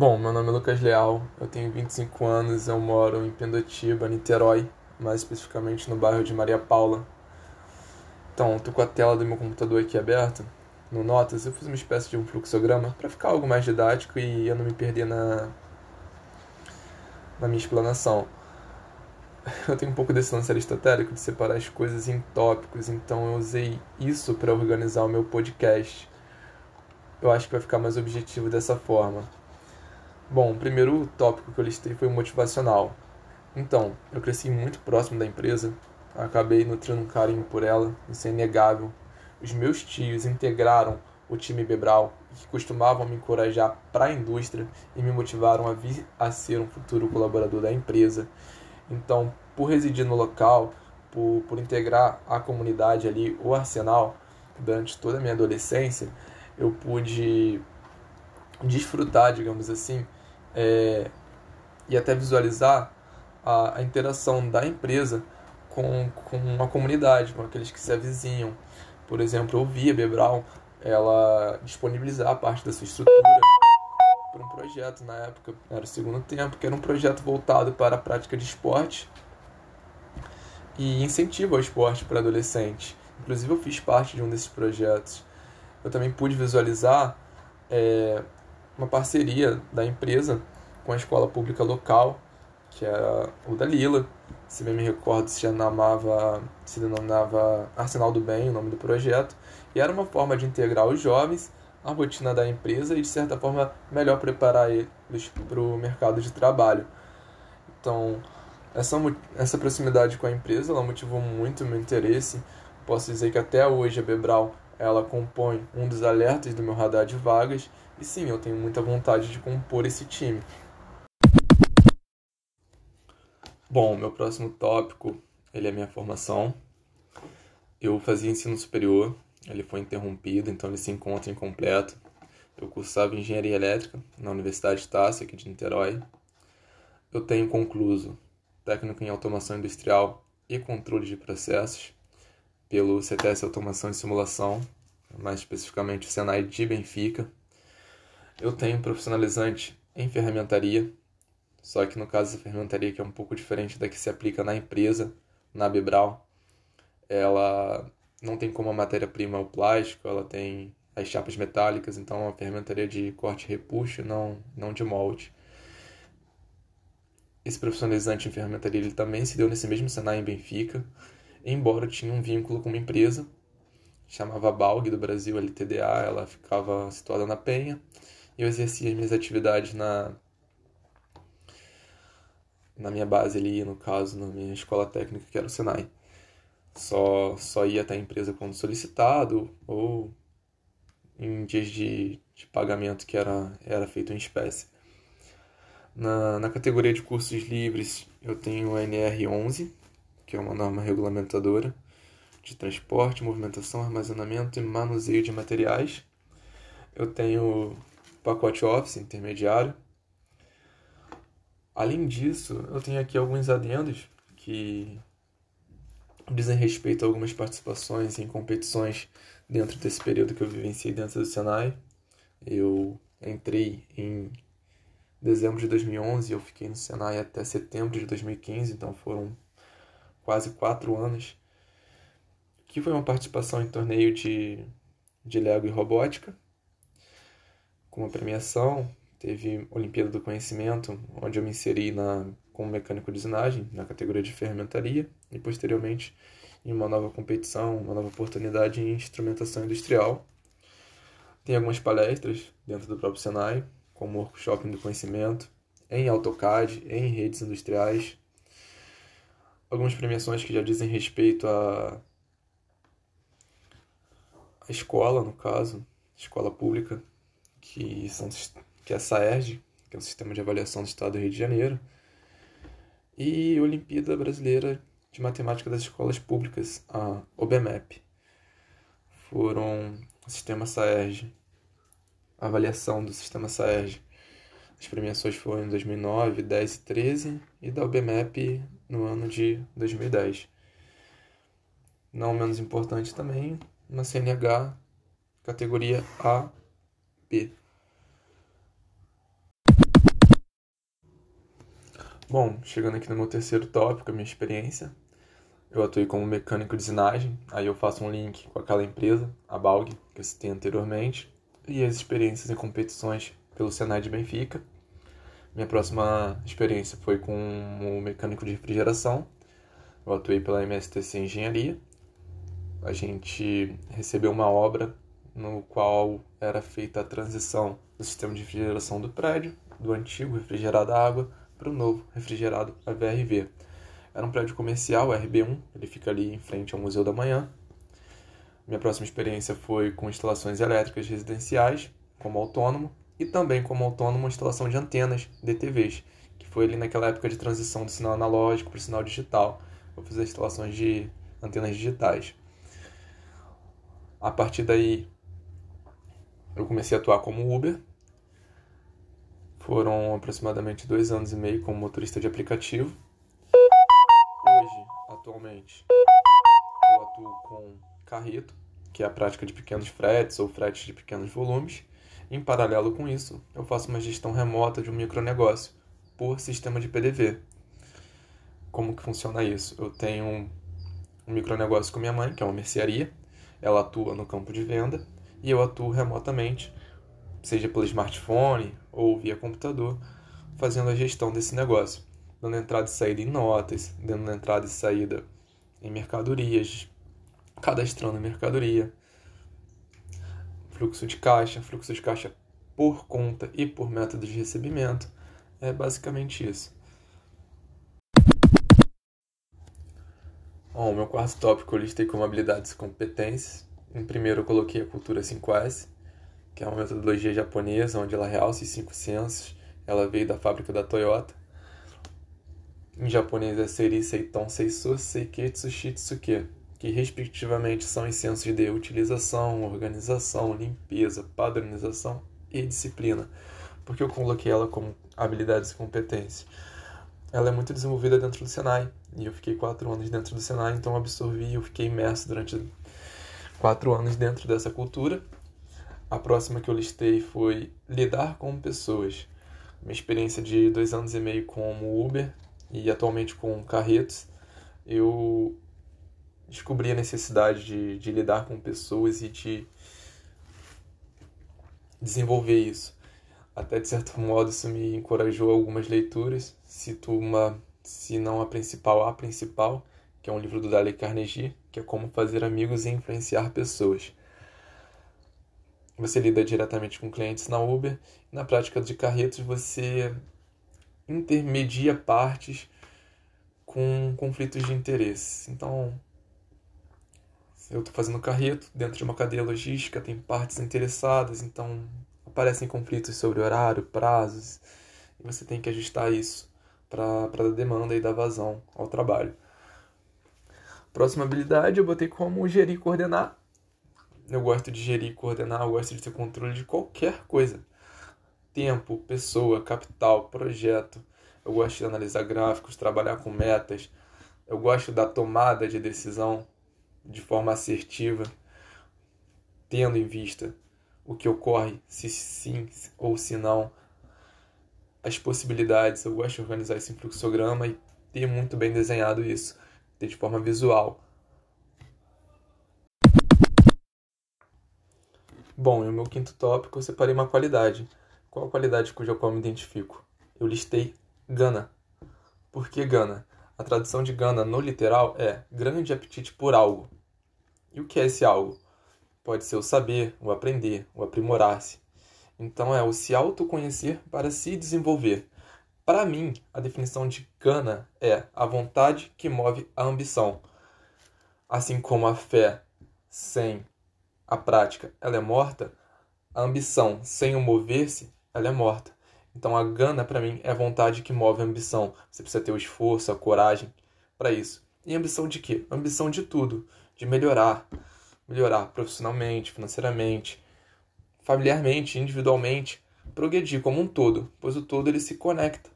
Bom, meu nome é Lucas Leal, eu tenho 25 anos, eu moro em Pendotiba, Niterói, mais especificamente no bairro de Maria Paula. Então, tô com a tela do meu computador aqui aberta. No Notas, eu fiz uma espécie de um fluxograma para ficar algo mais didático e eu não me perder na, na minha explanação. Eu tenho um pouco desse lance aristotélico de separar as coisas em tópicos, então eu usei isso para organizar o meu podcast. Eu acho que vai ficar mais objetivo dessa forma. Bom, o primeiro tópico que eu listei foi motivacional. Então, eu cresci muito próximo da empresa, acabei nutrindo um carinho por ela, isso é inegável. Os meus tios integraram o time Bebral, que costumavam me encorajar para a indústria e me motivaram a vir a ser um futuro colaborador da empresa. Então, por residir no local, por, por integrar a comunidade ali, o Arsenal, durante toda a minha adolescência, eu pude desfrutar, digamos assim, é, e até visualizar a, a, interação da empresa com, com a comunidade, com aqueles que se avizinham. Por exemplo, eu vi a Bebral ela disponibilizar parte da sua estrutura para um projeto na época, era o segundo tempo, que era um projeto voltado para a prática de esporte e incentivo ao esporte para adolescentes. Inclusive, eu fiz parte de um desses projetos. Eu também pude visualizar é, uma parceria da empresa com a escola pública local, que era o da Lila. Se bem me recordo, se denominava, se denominava Arsenal do Bem, o nome do projeto. E era uma forma de integrar os jovens à rotina da empresa e, de certa forma, melhor preparar eles para o mercado de trabalho. Então, essa, essa proximidade com a empresa ela motivou muito o meu interesse. Posso dizer que até hoje a Bebral ela compõe um dos alertas do meu radar de vagas e sim, eu tenho muita vontade de compor esse time. Bom, meu próximo tópico, ele é minha formação. Eu fazia ensino superior, ele foi interrompido, então ele se encontra incompleto. Eu cursava engenharia elétrica na Universidade Estácio, aqui de Niterói. Eu tenho concluso técnico em automação industrial e controle de processos pelo CTS Automação e Simulação, mais especificamente o Senai de Benfica. Eu tenho profissionalizante em ferramentaria, só que no caso da ferramentaria que é um pouco diferente da que se aplica na empresa, na Bebral, ela não tem como a matéria-prima o plástico, ela tem as chapas metálicas, então é uma ferramentaria de corte e repuxo, não, não de molde. Esse profissionalizante em ferramentaria ele também se deu nesse mesmo Senai em Benfica, embora tinha um vínculo com uma empresa, chamava Balg do Brasil LTDA, ela ficava situada na Penha, eu exercia as minhas atividades na na minha base ali, no caso, na minha escola técnica, que era o Senai. Só, só ia até a empresa quando solicitado ou em dias de, de pagamento que era, era feito em espécie. Na, na categoria de cursos livres, eu tenho o NR11, que é uma norma regulamentadora de transporte, movimentação, armazenamento e manuseio de materiais. Eu tenho pacote Office intermediário. Além disso, eu tenho aqui alguns adendos que dizem respeito a algumas participações em competições dentro desse período que eu vivenciei dentro do Senai. Eu entrei em dezembro de 2011 e eu fiquei no Senai até setembro de 2015, então foram quase quatro anos. Que foi uma participação em torneio de, de Lego e robótica, com uma premiação. Teve Olimpíada do Conhecimento, onde eu me inseri na, como mecânico de usinagem, na categoria de ferramentaria, e posteriormente em uma nova competição, uma nova oportunidade em instrumentação industrial. Tem algumas palestras dentro do próprio Senai, como workshop do conhecimento, em AutoCAD, em redes industriais. Algumas premiações que já dizem respeito à, à escola, no caso, escola pública, que, são, que é a SAERJ, que é o Sistema de Avaliação do Estado do Rio de Janeiro, e Olimpíada Brasileira de Matemática das Escolas Públicas, a OBMEP. Foram o Sistema SAERJ, a avaliação do Sistema SAERJ. As premiações foram em 2009, 10 e 13, e da OBMEP no ano de 2010. Não menos importante também, uma CNH categoria A B. Bom, chegando aqui no meu terceiro tópico, a minha experiência. Eu atuei como mecânico de usinagem, aí eu faço um link com aquela empresa, a Balg, que eu citei anteriormente, e as experiências em competições pelo Senai de Benfica. Minha próxima experiência foi com um mecânico de refrigeração. Eu atuei pela MSTC Engenharia. A gente recebeu uma obra no qual era feita a transição do sistema de refrigeração do prédio, do antigo refrigerado a água, para o novo refrigerado a VRV. Era um prédio comercial, RB1, ele fica ali em frente ao Museu da Manhã. Minha próxima experiência foi com instalações elétricas residenciais, como autônomo, e também como autônomo instalação de antenas DTVs, que foi ali naquela época de transição do sinal analógico para o sinal digital. Vou fazer instalações de antenas digitais. A partir daí, eu comecei a atuar como Uber. Foram aproximadamente dois anos e meio como motorista de aplicativo atualmente eu atuo com carreto, que é a prática de pequenos fretes ou fretes de pequenos volumes. Em paralelo com isso, eu faço uma gestão remota de um micronegócio por sistema de PDV. Como que funciona isso? Eu tenho um, micronegócio com minha mãe, que é uma mercearia. Ela atua no campo de venda e eu atuo remotamente, seja pelo smartphone ou via computador, fazendo a gestão desse negócio dando entrada e saída em notas, dando entrada e saída em mercadorias, cadastrando mercadoria, fluxo de caixa, fluxo de caixa por conta e por método de recebimento. É basicamente isso. Bom, meu quarto tópico eu listei como habilidades e competências. Em primeiro eu coloquei a cultura 5S, que é uma metodologia japonesa onde ela realça os cinco sensos. Ela veio da fábrica da Toyota em japonês é Seri, Seiton, Seisu, Seiketsu, Shitsuke, que respectivamente são os sensos de utilização, organização, limpeza, padronização e disciplina. Porque eu coloquei ela como habilidades e competências. Ela é muito desenvolvida dentro do Senai, e eu fiquei quatro anos dentro do Senai, então absorvi, eu fiquei imerso durante quatro anos dentro dessa cultura. A próxima que eu listei foi lidar com pessoas. Minha experiência de dois anos e meio como Uber e atualmente com carretos, eu descobri a necessidade de, de lidar com pessoas e de desenvolver isso. Até de certo modo isso me encorajou algumas leituras. Cito uma, se não a principal, a principal, que é um livro do Dale Carnegie, que é Como Fazer Amigos e Influenciar Pessoas. Você lida diretamente com clientes na Uber. Na prática de carretos, você intermedia partes com conflitos de interesse. Então, eu estou fazendo carreto dentro de uma cadeia logística, tem partes interessadas, então aparecem conflitos sobre horário, prazos, e você tem que ajustar isso para a demanda e dar vazão ao trabalho. Próxima habilidade eu botei como gerir e coordenar. Eu gosto de gerir e coordenar, eu gosto de ter controle de qualquer coisa tempo, pessoa, capital, projeto. Eu gosto de analisar gráficos, trabalhar com metas. Eu gosto da tomada de decisão de forma assertiva, tendo em vista o que ocorre, se sim ou se não, as possibilidades. Eu gosto de organizar esse fluxograma e ter muito bem desenhado isso, ter de forma visual. Bom, e o meu quinto tópico eu separei uma qualidade. Qual a qualidade cuja qual me identifico? Eu listei Gana. Por que Gana? A tradução de Gana no literal é grande apetite por algo. E o que é esse algo? Pode ser o saber, o aprender, o aprimorar-se. Então é o se autoconhecer para se desenvolver. Para mim, a definição de Gana é a vontade que move a ambição. Assim como a fé sem a prática ela é morta, a ambição sem o mover-se ela é morta. Então a gana para mim é a vontade que move a ambição. Você precisa ter o esforço, a coragem para isso. E ambição de quê? Ambição de tudo, de melhorar, melhorar profissionalmente, financeiramente, familiarmente, individualmente, progredir como um todo, pois o todo ele se conecta.